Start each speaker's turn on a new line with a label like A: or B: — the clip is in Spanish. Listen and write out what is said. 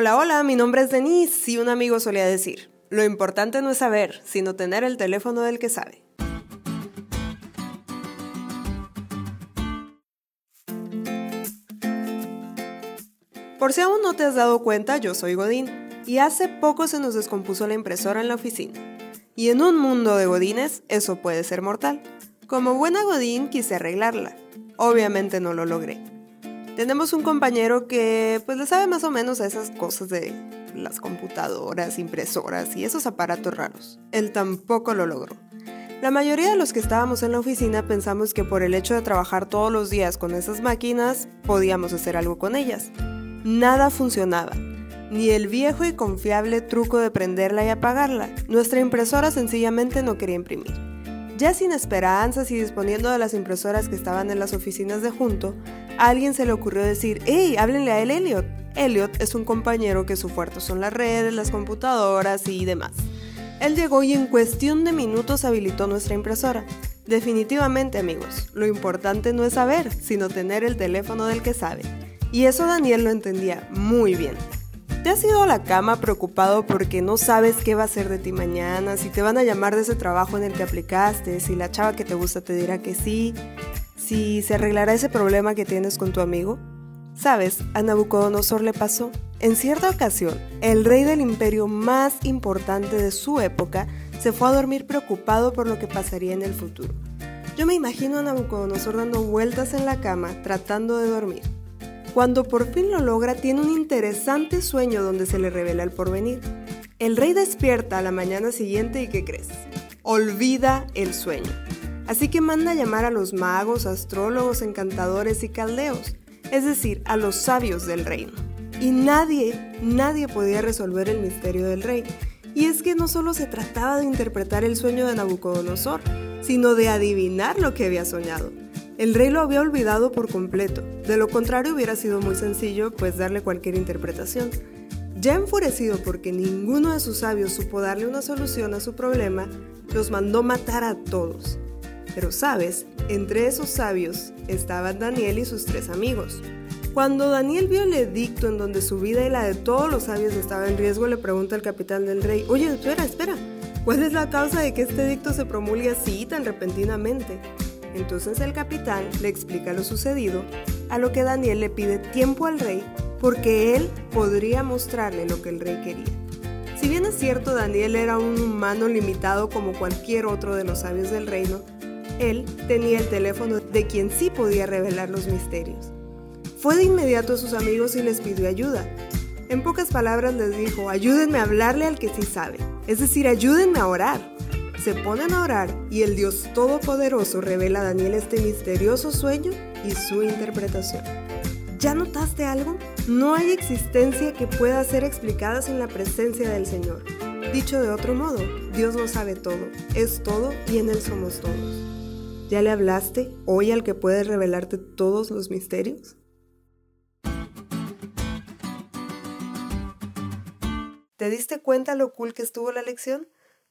A: Hola, hola, mi nombre es Denise y un amigo solía decir, lo importante no es saber, sino tener el teléfono del que sabe. Por si aún no te has dado cuenta, yo soy Godín y hace poco se nos descompuso la impresora en la oficina. Y en un mundo de Godines eso puede ser mortal. Como buena Godín quise arreglarla. Obviamente no lo logré. Tenemos un compañero que pues le sabe más o menos a esas cosas de las computadoras, impresoras y esos aparatos raros. Él tampoco lo logró. La mayoría de los que estábamos en la oficina pensamos que por el hecho de trabajar todos los días con esas máquinas, podíamos hacer algo con ellas. Nada funcionaba. Ni el viejo y confiable truco de prenderla y apagarla. Nuestra impresora sencillamente no quería imprimir. Ya sin esperanzas y disponiendo de las impresoras que estaban en las oficinas de junto, a alguien se le ocurrió decir, ¡Hey, háblenle a él Elliot! Elliot es un compañero que su fuerte son las redes, las computadoras y demás. Él llegó y en cuestión de minutos habilitó nuestra impresora. Definitivamente amigos, lo importante no es saber, sino tener el teléfono del que sabe. Y eso Daniel lo entendía muy bien. ¿Te has ido a la cama preocupado porque no sabes qué va a ser de ti mañana, si te van a llamar de ese trabajo en el que aplicaste, si la chava que te gusta te dirá que sí, si se arreglará ese problema que tienes con tu amigo? Sabes, a Nabucodonosor le pasó. En cierta ocasión, el rey del imperio más importante de su época se fue a dormir preocupado por lo que pasaría en el futuro. Yo me imagino a Nabucodonosor dando vueltas en la cama tratando de dormir. Cuando por fin lo logra, tiene un interesante sueño donde se le revela el porvenir. El rey despierta a la mañana siguiente y ¿qué crees? Olvida el sueño. Así que manda llamar a los magos, astrólogos, encantadores y caldeos, es decir, a los sabios del reino. Y nadie, nadie podía resolver el misterio del rey. Y es que no solo se trataba de interpretar el sueño de Nabucodonosor, sino de adivinar lo que había soñado. El rey lo había olvidado por completo, de lo contrario hubiera sido muy sencillo pues darle cualquier interpretación. Ya enfurecido porque ninguno de sus sabios supo darle una solución a su problema, los mandó matar a todos. Pero sabes, entre esos sabios estaban Daniel y sus tres amigos. Cuando Daniel vio el edicto en donde su vida y la de todos los sabios estaba en riesgo, le pregunta al capitán del rey, oye, espera, espera, ¿cuál es la causa de que este edicto se promulgue así tan repentinamente? Entonces el capitán le explica lo sucedido, a lo que Daniel le pide tiempo al rey porque él podría mostrarle lo que el rey quería. Si bien es cierto, Daniel era un humano limitado como cualquier otro de los sabios del reino, él tenía el teléfono de quien sí podía revelar los misterios. Fue de inmediato a sus amigos y les pidió ayuda. En pocas palabras les dijo, ayúdenme a hablarle al que sí sabe, es decir, ayúdenme a orar se ponen a orar y el Dios Todopoderoso revela a Daniel este misterioso sueño y su interpretación. ¿Ya notaste algo? No hay existencia que pueda ser explicada sin la presencia del Señor. Dicho de otro modo, Dios lo sabe todo, es todo y en Él somos todos. ¿Ya le hablaste hoy al que puede revelarte todos los misterios? ¿Te diste cuenta lo cool que estuvo la lección?